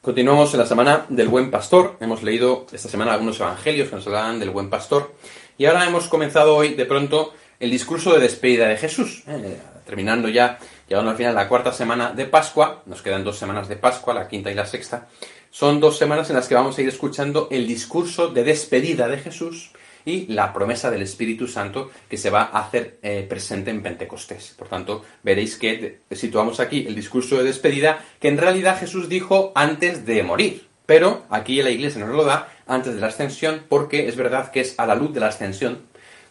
Continuamos en la semana del buen pastor. Hemos leído esta semana algunos evangelios que nos hablan del buen pastor. Y ahora hemos comenzado hoy de pronto el discurso de despedida de Jesús. Eh, terminando ya, llegando al final la cuarta semana de Pascua. Nos quedan dos semanas de Pascua, la quinta y la sexta. Son dos semanas en las que vamos a ir escuchando el discurso de despedida de Jesús y la promesa del Espíritu Santo que se va a hacer eh, presente en Pentecostés. Por tanto, veréis que situamos aquí el discurso de despedida que en realidad Jesús dijo antes de morir. Pero aquí la Iglesia nos lo da antes de la ascensión porque es verdad que es a la luz de la ascensión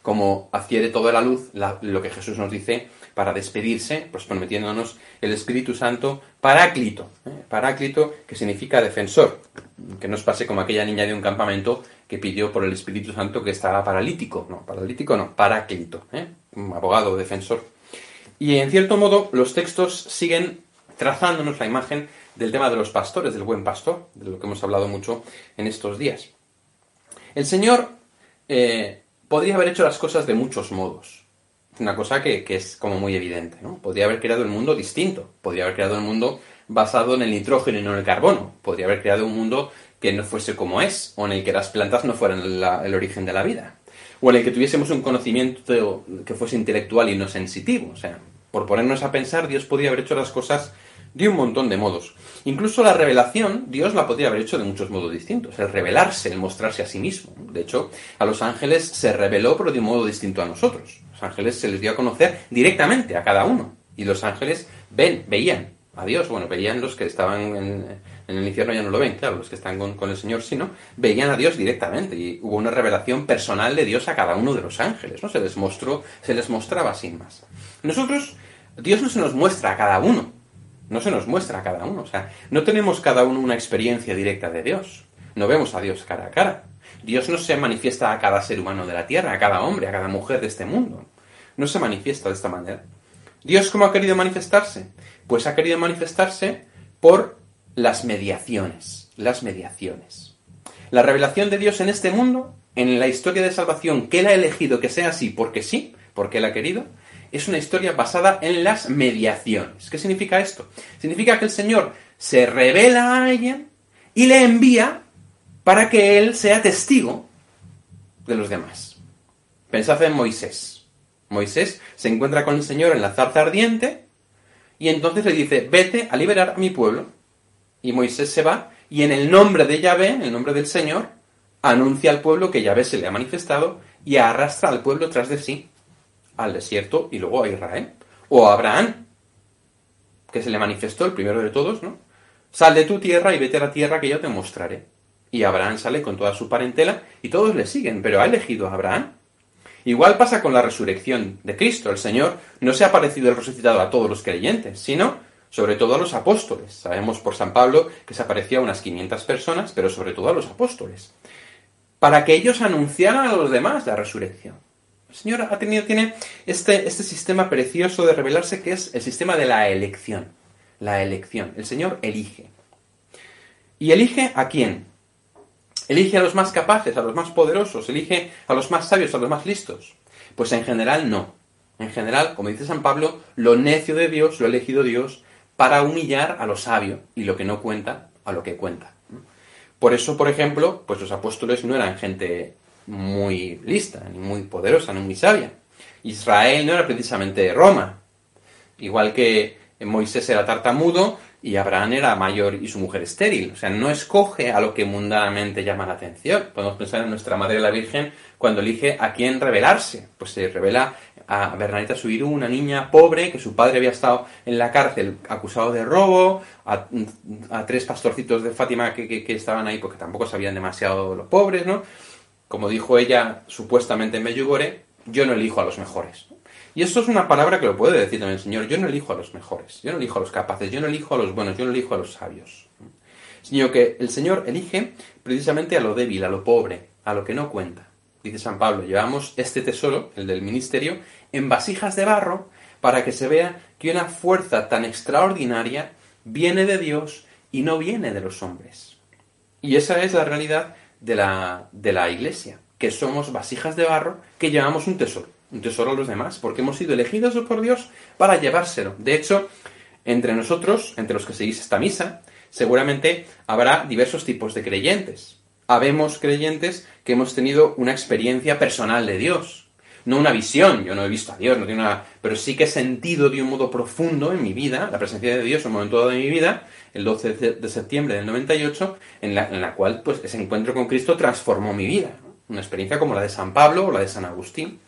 como adquiere toda la luz lo que Jesús nos dice para despedirse, pues prometiéndonos el Espíritu Santo paráclito, ¿eh? paráclito que significa defensor, que nos pase como aquella niña de un campamento que pidió por el Espíritu Santo que estaba paralítico. No, paralítico no, paráclito, ¿eh? un abogado, defensor. Y en cierto modo los textos siguen trazándonos la imagen del tema de los pastores, del buen pastor, de lo que hemos hablado mucho en estos días. El Señor eh, podría haber hecho las cosas de muchos modos. Una cosa que, que, es como muy evidente, ¿no? Podría haber creado el mundo distinto. Podría haber creado el mundo basado en el nitrógeno y no en el carbono. Podría haber creado un mundo que no fuese como es, o en el que las plantas no fueran el origen de la vida, o en el que tuviésemos un conocimiento que fuese intelectual y no sensitivo. O sea, por ponernos a pensar, Dios podía haber hecho las cosas de un montón de modos. Incluso la revelación, Dios la podría haber hecho de muchos modos distintos. El revelarse, el mostrarse a sí mismo. De hecho, a los ángeles se reveló, pero de un modo distinto a nosotros. Los ángeles se les dio a conocer directamente a cada uno. Y los ángeles ven, veían a Dios. Bueno, veían los que estaban en, en el infierno ya no lo ven, claro, los que están con, el Señor sí, ¿no? Veían a Dios directamente y hubo una revelación personal de Dios a cada uno de los ángeles, ¿no? Se les mostró, se les mostraba sin más. Nosotros, Dios no se nos muestra a cada uno, no se nos muestra a cada uno, o sea, no tenemos cada uno una experiencia directa de Dios, no vemos a Dios cara a cara. Dios no se manifiesta a cada ser humano de la tierra, a cada hombre, a cada mujer de este mundo. No se manifiesta de esta manera. ¿Dios cómo ha querido manifestarse? Pues ha querido manifestarse por las mediaciones, las mediaciones. La revelación de Dios en este mundo, en la historia de salvación que Él ha elegido que sea así porque sí, porque Él ha querido, es una historia basada en las mediaciones. ¿Qué significa esto? Significa que el Señor se revela a alguien y le envía para que Él sea testigo de los demás. Pensad en Moisés. Moisés se encuentra con el Señor en la zarza ardiente y entonces le dice, vete a liberar a mi pueblo. Y Moisés se va y en el nombre de Yahvé, en el nombre del Señor, anuncia al pueblo que Yahvé se le ha manifestado y arrastra al pueblo tras de sí al desierto y luego a Israel. O a Abraham, que se le manifestó el primero de todos, ¿no? Sal de tu tierra y vete a la tierra que yo te mostraré. Y Abraham sale con toda su parentela y todos le siguen, pero ha elegido a Abraham. Igual pasa con la resurrección de Cristo. El Señor no se ha parecido el resucitado a todos los creyentes, sino sobre todo a los apóstoles. Sabemos por San Pablo que se apareció a unas 500 personas, pero sobre todo a los apóstoles, para que ellos anunciaran a los demás la resurrección. El Señor ha tenido, tiene este, este sistema precioso de revelarse que es el sistema de la elección. La elección. El Señor elige. ¿Y elige a quién? ¿Elige a los más capaces, a los más poderosos? ¿Elige a los más sabios, a los más listos? Pues en general no. En general, como dice San Pablo, lo necio de Dios lo ha elegido Dios para humillar a lo sabio y lo que no cuenta a lo que cuenta. Por eso, por ejemplo, pues los apóstoles no eran gente muy lista, ni muy poderosa, ni muy sabia. Israel no era precisamente Roma. Igual que Moisés era tartamudo y Abraham era mayor y su mujer estéril. O sea, no escoge a lo que mundanamente llama la atención. Podemos pensar en nuestra Madre la Virgen cuando elige a quién revelarse. Pues se revela a Bernadita Subiru, una niña pobre que su padre había estado en la cárcel acusado de robo, a, tres pastorcitos de Fátima que, estaban ahí porque tampoco sabían demasiado los pobres, ¿no? Como dijo ella supuestamente en Medjugorje, yo no elijo a los mejores. Y esto es una palabra que lo puede decir también el Señor, yo no elijo a los mejores, yo no elijo a los capaces, yo no elijo a los buenos, yo no elijo a los sabios. Sino que el Señor elige precisamente a lo débil, a lo pobre, a lo que no cuenta. Dice San Pablo, llevamos este tesoro, el del ministerio, en vasijas de barro para que se vea que una fuerza tan extraordinaria viene de Dios y no viene de los hombres. Y esa es la realidad de la, de la iglesia, que somos vasijas de barro que llevamos un tesoro, un tesoro a los demás, porque hemos sido elegidos por Dios para llevárselo. De hecho, entre nosotros, entre los que seguís esta misa, seguramente habrá diversos tipos de creyentes. Habemos creyentes que hemos tenido una experiencia personal de Dios, no una visión, yo no he visto a Dios, no tengo una, pero sí que he sentido de un modo profundo en mi vida la presencia de Dios en un momento dado de mi vida, el 12 de septiembre del 98, en la, en la cual pues ese encuentro con Cristo transformó mi vida, una experiencia como la de San Pablo o la de San Agustín.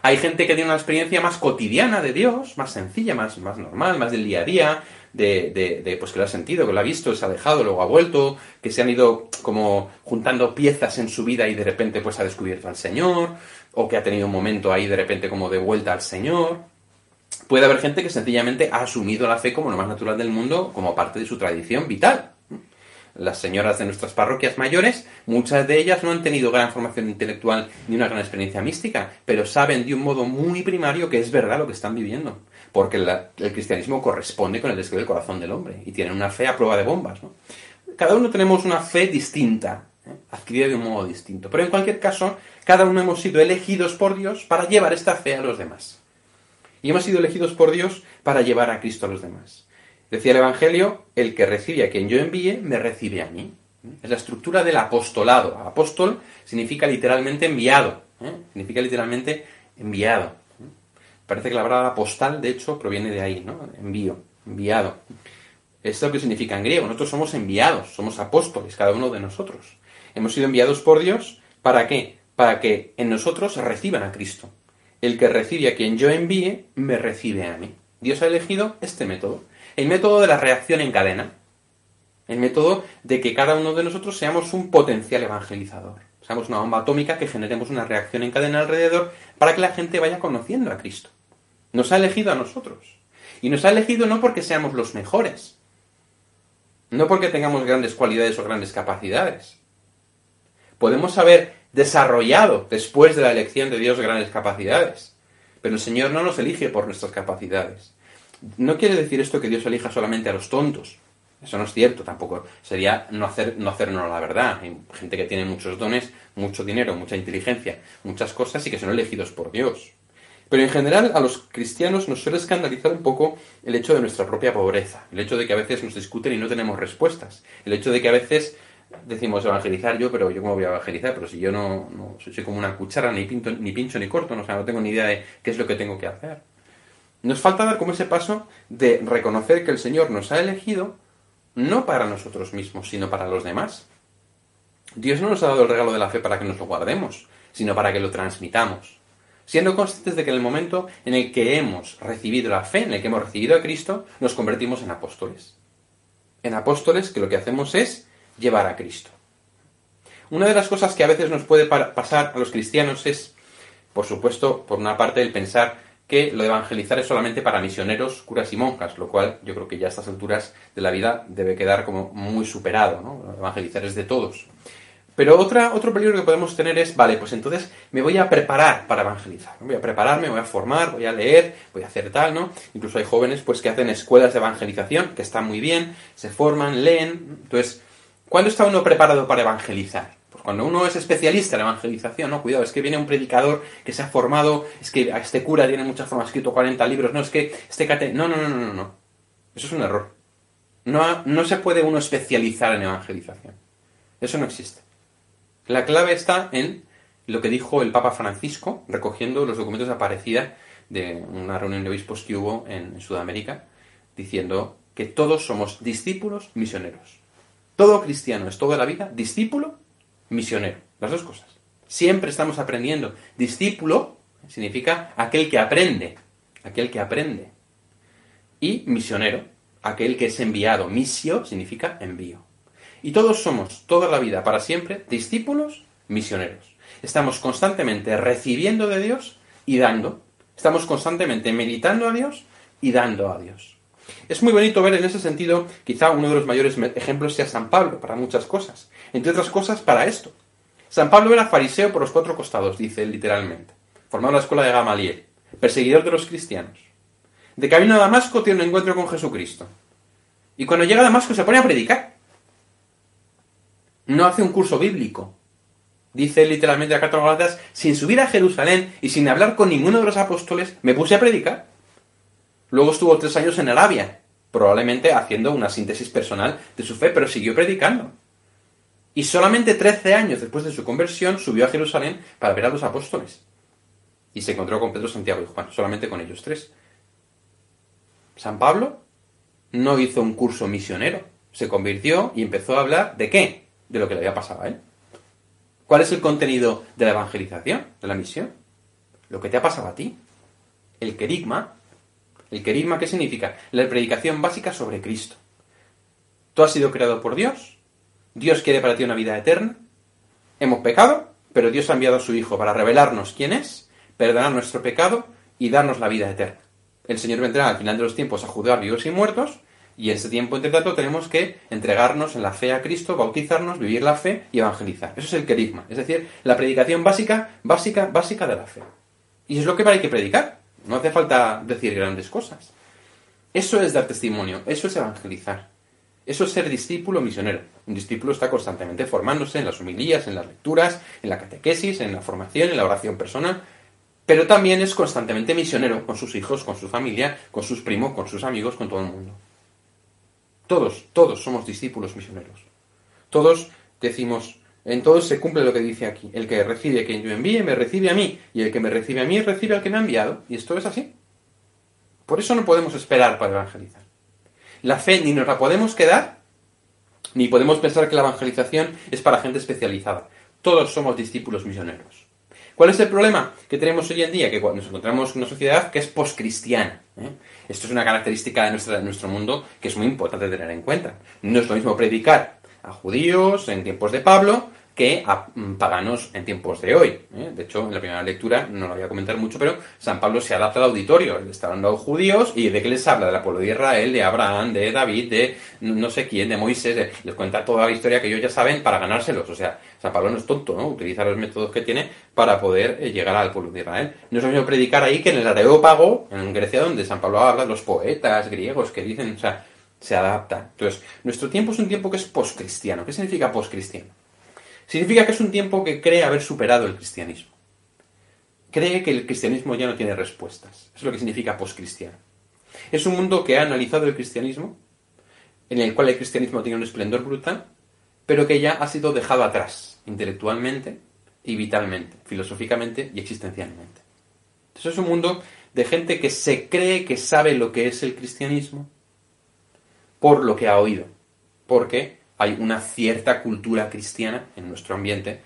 Hay gente que tiene una experiencia más cotidiana de Dios, más sencilla, más, más normal, más del día a día, de, pues que lo ha sentido, que lo ha visto, se ha alejado, luego ha vuelto, que se han ido como juntando piezas en su vida y de repente pues ha descubierto al Señor, o que ha tenido un momento ahí de repente como de vuelta al Señor. Puede haber gente que sencillamente ha asumido la fe como lo más natural del mundo, como parte de su tradición vital. Las señoras de nuestras parroquias mayores, muchas de ellas no han tenido gran formación intelectual ni una gran experiencia mística, pero saben de un modo muy primario que es verdad lo que están viviendo porque el cristianismo corresponde con el deseo del corazón del hombre y tienen una fe a prueba de bombas. Cada uno tenemos una fe distinta, ¿eh? adquirida de un modo distinto, pero en cualquier caso, cada uno hemos sido elegidos por Dios para llevar esta fe a los demás. Y hemos sido elegidos por Dios para llevar a Cristo a los demás. Decía el Evangelio, el que recibe a quien yo envíe, me recibe a mí. Es la estructura del apostolado. Apóstol significa literalmente enviado. ¿eh? Significa literalmente enviado. Parece que la palabra postal, de hecho, proviene de ahí, ¿no? Envío, enviado. Es lo que significa en griego. Nosotros somos enviados, somos apóstoles, cada uno de nosotros. Hemos sido enviados por Dios, ¿para qué? Para que en nosotros reciban a Cristo. El que recibe a quien yo envíe, me recibe a mí. Dios ha elegido este método. El método de la reacción en cadena. El método de que cada uno de nosotros seamos un potencial evangelizador. Seamos una bomba atómica que generemos una reacción en cadena alrededor para que la gente vaya conociendo a Cristo. Nos ha elegido a nosotros. Y nos ha elegido no porque seamos los mejores, no porque tengamos grandes cualidades o grandes capacidades. Podemos haber desarrollado después de la elección de Dios grandes capacidades, pero el Señor no nos elige por nuestras capacidades. No quiere decir esto que Dios elija solamente a los tontos. Eso no es cierto, tampoco. Sería no, hacer, no hacernos la verdad. Hay gente que tiene muchos dones, mucho dinero, mucha inteligencia, muchas cosas y que son elegidos por Dios. Pero en general a los cristianos nos suele escandalizar un poco el hecho de nuestra propia pobreza, el hecho de que a veces nos discuten y no tenemos respuestas, el hecho de que a veces decimos evangelizar yo, pero yo cómo voy a evangelizar, pero si yo no, soy como una cuchara, ni, pinto, ni pincho ni corto, no, o sea, no tengo ni idea de qué es lo que tengo que hacer. Nos falta dar como ese paso de reconocer que el Señor nos ha elegido no para nosotros mismos, sino para los demás. Dios no nos ha dado el regalo de la fe para que nos lo guardemos, sino para que lo transmitamos siendo conscientes de que en el momento en el que hemos recibido la fe, en el que hemos recibido a Cristo, nos convertimos en apóstoles. En apóstoles que lo que hacemos es llevar a Cristo. Una de las cosas que a veces nos puede pasar a los cristianos es, por supuesto, por una parte, el pensar que lo de evangelizar es solamente para misioneros, curas y monjas, lo cual yo creo que ya a estas alturas de la vida debe quedar como muy superado, ¿no? Evangelizar es de todos. Pero otra, otro peligro que podemos tener es, vale, pues entonces me voy a preparar para evangelizar. Voy a prepararme, voy a formar, voy a leer, voy a hacer tal, ¿no? Incluso hay jóvenes pues que hacen escuelas de evangelización, que están muy bien, se forman, leen. Entonces, ¿cuándo está uno preparado para evangelizar? Pues cuando uno es especialista en evangelización, ¿no? Cuidado, es que viene un predicador que se ha formado, es que este cura tiene mucha forma, ha escrito 40 libros, no, es que este cate... No, no, no, no, no. Eso es un error. No, no se puede uno especializar en evangelización. Eso no existe. La clave está en lo que dijo el Papa Francisco, recogiendo los documentos de Aparecida de una reunión de obispos que hubo en Sudamérica, diciendo que todos somos discípulos misioneros. Todo cristiano es toda la vida discípulo misionero. Las dos cosas. Siempre estamos aprendiendo. Discípulo significa aquel que aprende. Aquel que aprende. Y misionero, aquel que es enviado. Misio significa envío. Y todos somos, toda la vida, para siempre, discípulos misioneros. Estamos constantemente recibiendo de Dios y dando. Estamos constantemente meditando a Dios y dando a Dios. Es muy bonito ver en ese sentido, quizá uno de los mayores ejemplos sea San Pablo, para muchas cosas. Entre otras cosas, para esto. San Pablo era fariseo por los cuatro costados, dice literalmente. Formado en la escuela de Gamaliel, perseguidor de los cristianos. De camino a Damasco tiene un encuentro con Jesucristo. Y cuando llega a Damasco se pone a predicar. No hace un curso bíblico. Dice literalmente la carta Galatas, sin subir a Jerusalén y sin hablar con ninguno de los apóstoles, me puse a predicar. Luego estuvo tres años en Arabia, probablemente haciendo una síntesis personal de su fe, pero siguió predicando. Y solamente 13 años después de su conversión subió a Jerusalén para ver a los apóstoles. Y se encontró con Pedro, Santiago y Juan, solamente con ellos tres. San Pablo no hizo un curso misionero, se convirtió y empezó a hablar de qué? De lo que le había pasado a él. ¿Cuál es el contenido de la evangelización, de la misión? Lo que te ha pasado a ti. El querigma. ¿El querigma qué significa? La predicación básica sobre Cristo. Tú has sido creado por Dios. Dios quiere para ti una vida eterna. Hemos pecado, pero Dios ha enviado a su Hijo para revelarnos quién es, perdonar nuestro pecado y darnos la vida eterna. El Señor vendrá al final de los tiempos a juzgar vivos y muertos, y en ese tiempo, entre tanto, tenemos que entregarnos en la fe a Cristo, bautizarnos, vivir la fe y evangelizar. Eso es el querigma, es decir, la predicación básica, básica, básica de la fe. Y es lo que hay que predicar. No hace falta decir grandes cosas. Eso es dar testimonio, eso es evangelizar. Eso es ser discípulo misionero. Un discípulo está constantemente formándose en las humilías, en las lecturas, en la catequesis, en la formación, en la oración personal, pero también es constantemente misionero con sus hijos, con su familia, con sus primos, con sus amigos, con todo el mundo. Todos, todos somos discípulos misioneros. Todos decimos, en todos se cumple lo que dice aquí. El que recibe quien yo envíe, me recibe a mí. Y el que me recibe a mí, recibe al que me ha enviado. Y esto es así. Por eso no podemos esperar para evangelizar. La fe ni nos la podemos quedar, ni podemos pensar que la evangelización es para gente especializada. Todos somos discípulos misioneros. ¿Cuál es el problema que tenemos hoy en día? Que nos encontramos en una sociedad que es poscristiana. ¿eh? Esto es una característica de, de nuestro mundo que es muy importante tener en cuenta. No es lo mismo predicar a judíos en tiempos de Pablo que a mm, paganos en tiempos de hoy. ¿eh? De hecho, en la primera lectura, no lo voy a comentar mucho, pero San Pablo se adapta al auditorio. Le está hablando a los judíos y de qué les habla, del pueblo de Israel, de Abraham, de David, de no sé quién, de Moisés. les cuenta toda la historia que ellos ya saben para ganárselos. O sea, San Pablo no es tonto, ¿no? Utiliza los métodos que tiene para poder eh, llegar al pueblo de Israel. No es lo mismo predicar ahí que en el Areópago, en Grecia, donde San Pablo habla, los poetas griegos que dicen, o sea, se adapta. Entonces, nuestro tiempo es un tiempo que es postcristiano. ¿Qué significa postcristiano? Significa que es un tiempo que cree haber superado el cristianismo. Cree que el cristianismo ya no tiene respuestas. Es lo que significa postcristiano. Es un mundo que ha analizado el cristianismo, en el cual el cristianismo tiene un esplendor brutal, pero que ya ha sido dejado atrás, intelectualmente y vitalmente, filosóficamente y existencialmente. Entonces es un mundo de gente que se cree que sabe lo que es el cristianismo por lo que ha oído. Porque hay una cierta cultura cristiana en nuestro ambiente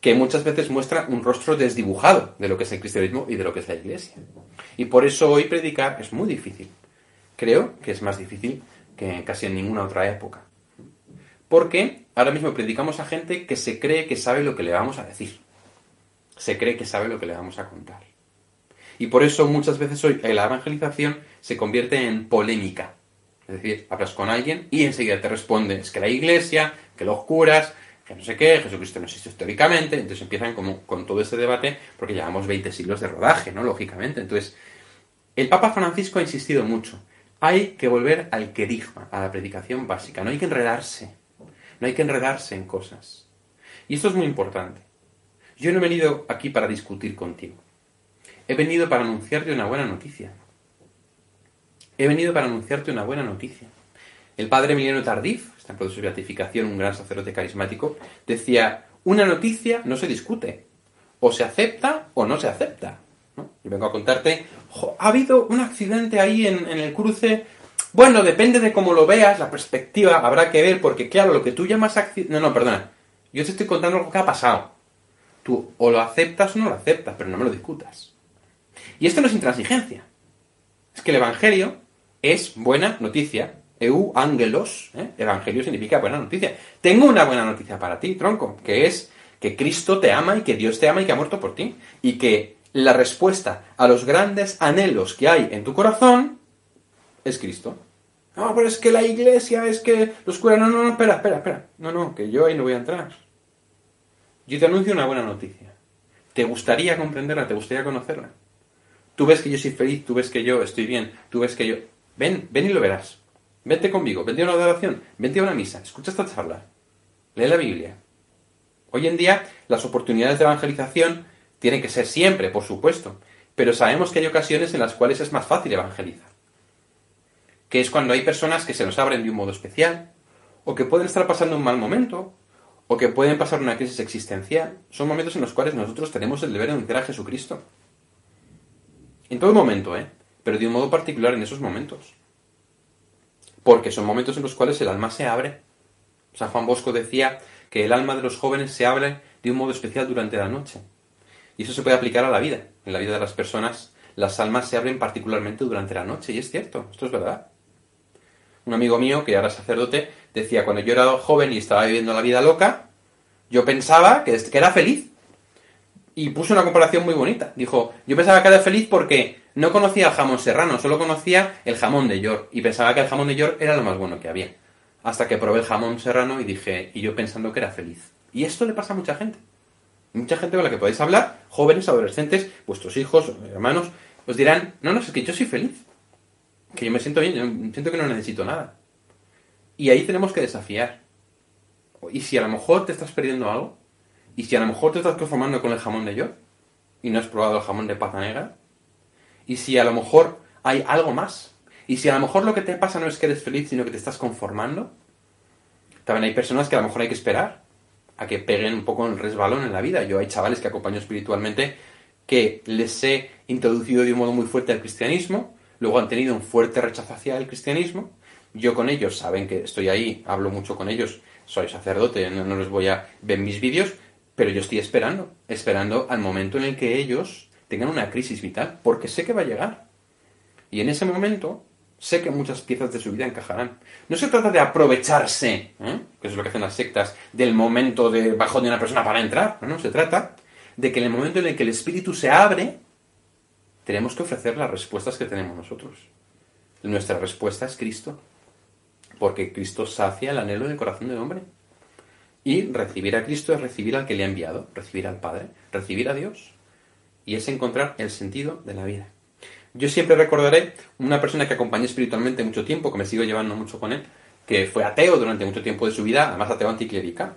que muchas veces muestra un rostro desdibujado de lo que es el cristianismo y de lo que es la iglesia. Y por eso hoy predicar es muy difícil. Creo que es más difícil que casi en ninguna otra época. Porque ahora mismo predicamos a gente que se cree que sabe lo que le vamos a decir. Se cree que sabe lo que le vamos a contar. Y por eso muchas veces hoy la evangelización se convierte en polémica. Es decir, hablas con alguien y enseguida te responde, es que la iglesia, que los curas, que no sé qué, Jesucristo no existe históricamente, entonces empiezan como con todo este debate porque llevamos 20 siglos de rodaje, ¿no? Lógicamente. Entonces, el Papa Francisco ha insistido mucho, hay que volver al querigma, a la predicación básica, no hay que enredarse, no hay que enredarse en cosas. Y esto es muy importante. Yo no he venido aquí para discutir contigo. He venido para anunciarte una buena noticia. He venido para anunciarte una buena noticia. El padre Emiliano Tardif, está en proceso de beatificación, un gran sacerdote carismático, decía, una noticia no se discute, o se acepta o no se acepta. Yo vengo a contarte, ha habido un accidente ahí en, en el cruce, bueno, depende de cómo lo veas, la perspectiva habrá que ver, porque claro, lo que tú llamas accidente... No, no, perdona, yo te estoy contando lo que ha pasado. Tú o lo aceptas o no lo aceptas, pero no me lo discutas. Y esto no es intransigencia. Es que el Evangelio es buena noticia. Eu ángelos, ¿eh? evangelio significa buena noticia. Tengo una buena noticia para ti, tronco, que es que Cristo te ama y que Dios te ama y que ha muerto por ti. Y que la respuesta a los grandes anhelos que hay en tu corazón es Cristo. No, pero es que la iglesia, es que los curas... No, no, no, espera, espera, espera. No, no, que yo ahí no voy a entrar. Yo te anuncio una buena noticia. ¿Te gustaría comprenderla? ¿Te gustaría conocerla? Tú ves que yo soy feliz, tú ves que yo estoy bien, tú ves que yo... Ven, ven y lo verás. Vete conmigo, vente a una adoración, vente a una misa, escucha esta charla, lee la Biblia. Hoy en día las oportunidades de evangelización tienen que ser siempre, por supuesto, pero sabemos que hay ocasiones en las cuales es más fácil evangelizar. que es cuando hay personas que se nos abren de un modo especial, o que pueden estar pasando un mal momento, o que pueden pasar una crisis existencial. Son momentos en los cuales nosotros tenemos el deber de anunciar a Jesucristo. En todo momento, ¿eh? Pero de un modo particular en esos momentos. Porque son momentos en los cuales el alma se abre. San Juan Bosco decía que el alma de los jóvenes se abre de un modo especial durante la noche. Y eso se puede aplicar a la vida. En la vida de las personas, las almas se abren particularmente durante la noche. Y es cierto, esto es verdad. Un amigo mío, que era sacerdote, decía, cuando yo era joven y estaba viviendo la vida loca, yo pensaba que, era feliz. Y puso una comparación muy bonita. Dijo, yo pensaba que era feliz porque no conocía el jamón serrano, solo conocía el jamón de York. Y pensaba que el jamón de York era lo más bueno que había. Hasta que probé el jamón serrano y dije, y yo pensando que era feliz. Y esto le pasa a mucha gente. Mucha gente con la que podéis hablar, jóvenes, adolescentes, vuestros hijos, hermanos, os dirán, no, no, es que yo soy feliz que yo me siento bien, yo siento que no necesito nada. Y ahí tenemos que desafiar. Y si a lo mejor te estás perdiendo algo, y si a lo mejor te estás conformando con el jamón de yo, y no has probado el jamón de pata negra, y si a lo mejor hay algo más, y si a lo mejor lo que te pasa no es que eres feliz, sino que te estás conformando, también hay personas que a lo mejor hay que esperar a que peguen un poco el resbalón en la vida. Yo hay chavales que acompaño espiritualmente que les he introducido de un modo muy fuerte al cristianismo, Luego han tenido un fuerte rechazo hacia el cristianismo. Yo con ellos, saben que estoy ahí, hablo mucho con ellos, soy sacerdote, no, les voy a ver mis vídeos, pero yo estoy esperando, esperando al momento en el que ellos tengan una crisis vital, porque sé que va a llegar. Y en ese momento sé que muchas piezas de su vida encajarán. No se trata de aprovecharse, ¿eh? que es lo que hacen las sectas, del momento de bajo de una persona para entrar. No, no, se trata de que en el momento en el que el espíritu se abre, tenemos que ofrecer las respuestas que tenemos nosotros. Nuestra respuesta es Cristo, porque Cristo sacia el anhelo del corazón del hombre. Y recibir a Cristo es recibir al que le ha enviado, recibir al Padre, recibir a Dios. Y es encontrar el sentido de la vida. Yo siempre recordaré una persona que acompañé espiritualmente mucho tiempo, que me sigo llevando mucho con él, que fue ateo durante mucho tiempo de su vida, además ateo anticlerical.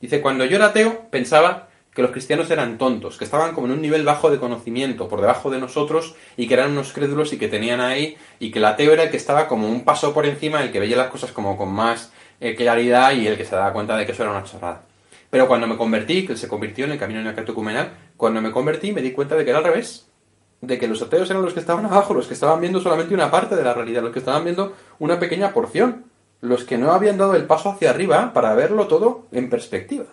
Dice, cuando yo era ateo, pensaba que los cristianos eran tontos, que estaban como en un nivel bajo de conocimiento, por debajo de nosotros, y que eran unos crédulos y que tenían ahí, y que el ateo era el que estaba como un paso por encima, el que veía las cosas como con más eh, claridad y el que se daba cuenta de que eso era una chorrada. Pero cuando me convertí, que se convirtió en el camino neocatecumenal, cuando me convertí me di cuenta de que era al revés. De que los ateos eran los que estaban abajo, los que estaban viendo solamente una parte de la realidad, los que estaban viendo una pequeña porción, los que no habían dado el paso hacia arriba para verlo todo en perspectiva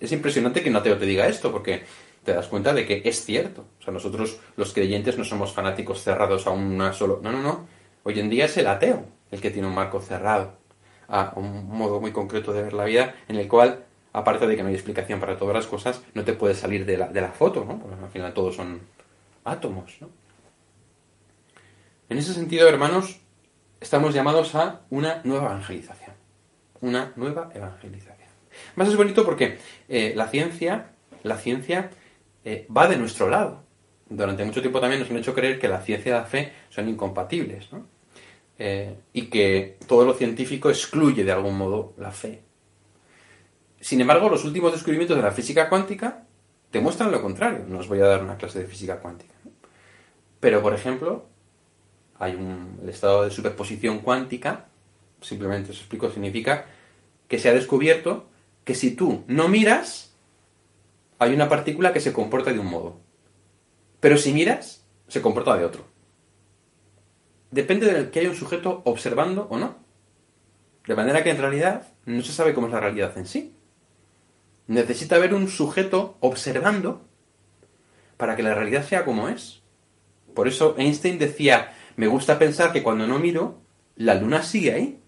es impresionante que un ateo te diga esto, porque te das cuenta de que es cierto. O sea, nosotros los creyentes no somos fanáticos cerrados a una solo... No, no, no. Hoy en día es el ateo el que tiene un marco cerrado a un modo muy concreto de ver la vida en el cual, aparte de que no hay explicación para todas las cosas, no te puedes salir de la, de la foto, ¿no? Porque al final todos son átomos, ¿no? En ese sentido, hermanos, estamos llamados a una nueva evangelización. Una nueva evangelización. Más es bonito porque eh, la ciencia, la ciencia eh, va de nuestro lado. Durante mucho tiempo también nos han hecho creer que la ciencia y la fe son incompatibles, ¿no? Eh, y que todo lo científico excluye de algún modo la fe. Sin embargo, los últimos descubrimientos de la física cuántica demuestran lo contrario. No os voy a dar una clase de física cuántica. Pero, por ejemplo, hay un, estado de superposición cuántica, simplemente os explico, significa que se ha descubierto que si tú no miras, hay una partícula que se comporta de un modo. Pero si miras, se comporta de otro. Depende de que haya un sujeto observando o no. De manera que en realidad no se sabe cómo es la realidad en sí. Necesita haber un sujeto observando para que la realidad sea como es. Por eso Einstein decía, me gusta pensar que cuando no miro, la luna sigue ahí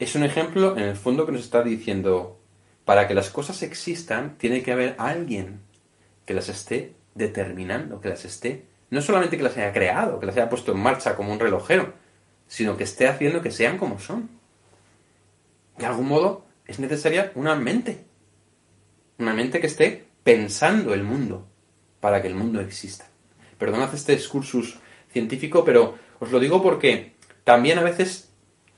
es un ejemplo en el fondo que nos está diciendo, para que las cosas existan, tiene que haber alguien que las esté determinando, que las esté, no solamente que las haya creado, que las haya puesto en marcha como un relojero, sino que esté haciendo que sean como son. De algún modo es necesaria una mente, una mente que esté pensando el mundo para que el mundo exista. Perdonad este excursus científico, pero os lo digo porque también a veces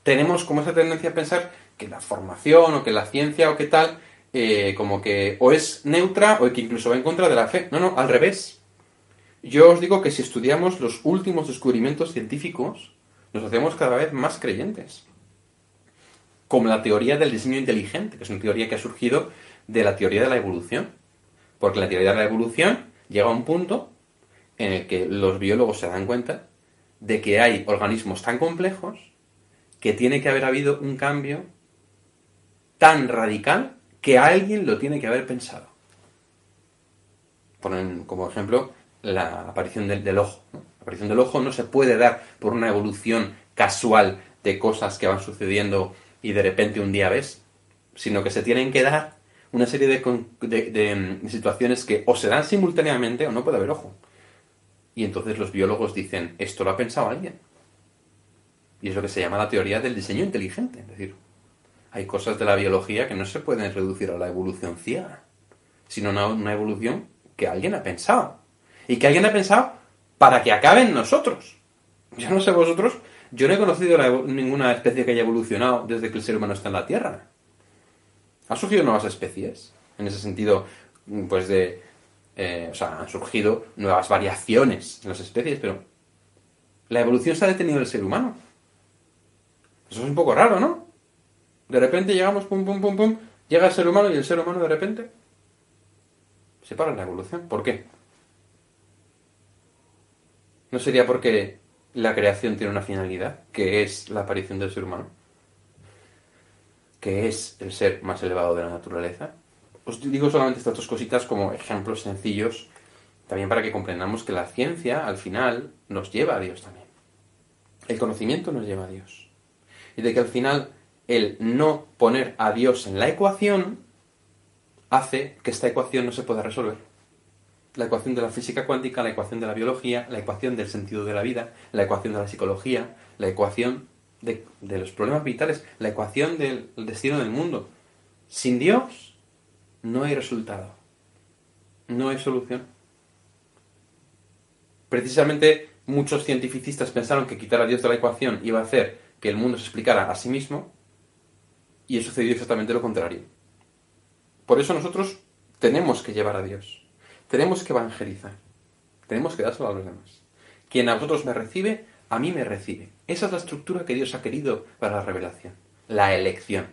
tenemos como esa tendencia a pensar que la formación o que la ciencia o que tal, eh, como que o es neutra o que incluso va en contra de la fe. No, no, al revés. Yo os digo que si estudiamos los últimos descubrimientos científicos, nos hacemos cada vez más creyentes. Como la teoría del diseño inteligente, que es una teoría que ha surgido de la teoría de la evolución. Porque la teoría de la evolución llega a un punto en el que los biólogos se dan cuenta de que hay organismos tan complejos que tiene que haber habido un cambio tan radical que alguien lo tiene que haber pensado. Ponen como ejemplo la aparición del, ojo. La aparición del ojo no se puede dar por una evolución casual de cosas que van sucediendo y de repente un día ves, sino que se tienen que dar una serie de, situaciones que o se dan simultáneamente o no puede haber ojo. Y entonces los biólogos dicen, esto lo ha pensado alguien. Y es lo que se llama la teoría del diseño inteligente. Es decir, hay cosas de la biología que no se pueden reducir a la evolución ciega, sino a una evolución que alguien ha pensado y que alguien ha pensado para que acaben nosotros. Yo no sé vosotros, yo no he conocido ninguna especie que haya evolucionado desde que el ser humano está en la Tierra. ¿Han surgido nuevas especies? En ese sentido, pues de... Eh, o sea, han surgido nuevas variaciones en las especies, pero la evolución se ha detenido del ser humano. Eso es un poco raro, ¿no? De repente llegamos, pum, pum, pum, pum, llega el ser humano y el ser humano de repente se para la evolución. ¿Por qué? ¿No sería porque la creación tiene una finalidad, que es la aparición del ser humano? Que es el ser más elevado de la naturaleza. Os digo solamente estas dos cositas como ejemplos sencillos, también para que comprendamos que la ciencia, al final, nos lleva a Dios también. El conocimiento nos lleva a Dios. Y de que al final el no poner a Dios en la ecuación hace que esta ecuación no se pueda resolver la ecuación de la física cuántica, la ecuación de la biología, la ecuación del sentido de la vida, la ecuación de la psicología, la ecuación de, los problemas vitales, la ecuación del destino del mundo. Sin Dios no hay resultado, no hay solución. Precisamente muchos cientificistas pensaron que quitar a Dios de la ecuación iba a hacer que el mundo se explicara a sí mismo y sucedió exactamente lo contrario. Por eso nosotros tenemos que llevar a Dios. Tenemos que evangelizar. Tenemos que dárselo a los demás. Quien a vosotros me recibe, a mí me recibe. Esa es la estructura que Dios ha querido para la revelación. La elección.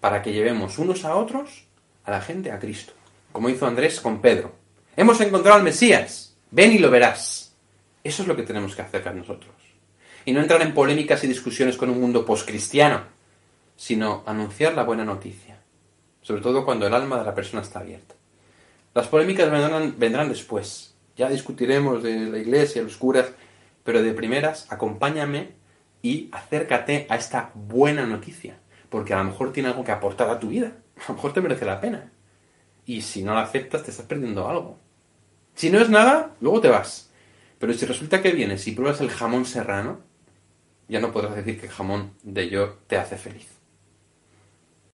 Para que llevemos unos a otros a la gente a Cristo. Como hizo Andrés con Pedro. Hemos encontrado al Mesías. Ven y lo verás. Eso es lo que tenemos que hacer nosotros. Y no entrar en polémicas y discusiones con un mundo poscristiano, sino anunciar la buena noticia. Sobre todo cuando el alma de la persona está abierta. Las polémicas vendrán, después. Ya discutiremos de la iglesia, los curas, pero de primeras, acompáñame y acércate a esta buena noticia, porque a lo mejor tiene algo que aportar a tu vida, a lo mejor te merece la pena. Y si no la aceptas, te estás perdiendo algo. Si no es nada, luego te vas. Pero si resulta que vienes y pruebas el jamón serrano, ya no podrás decir que el jamón de yo te hace feliz.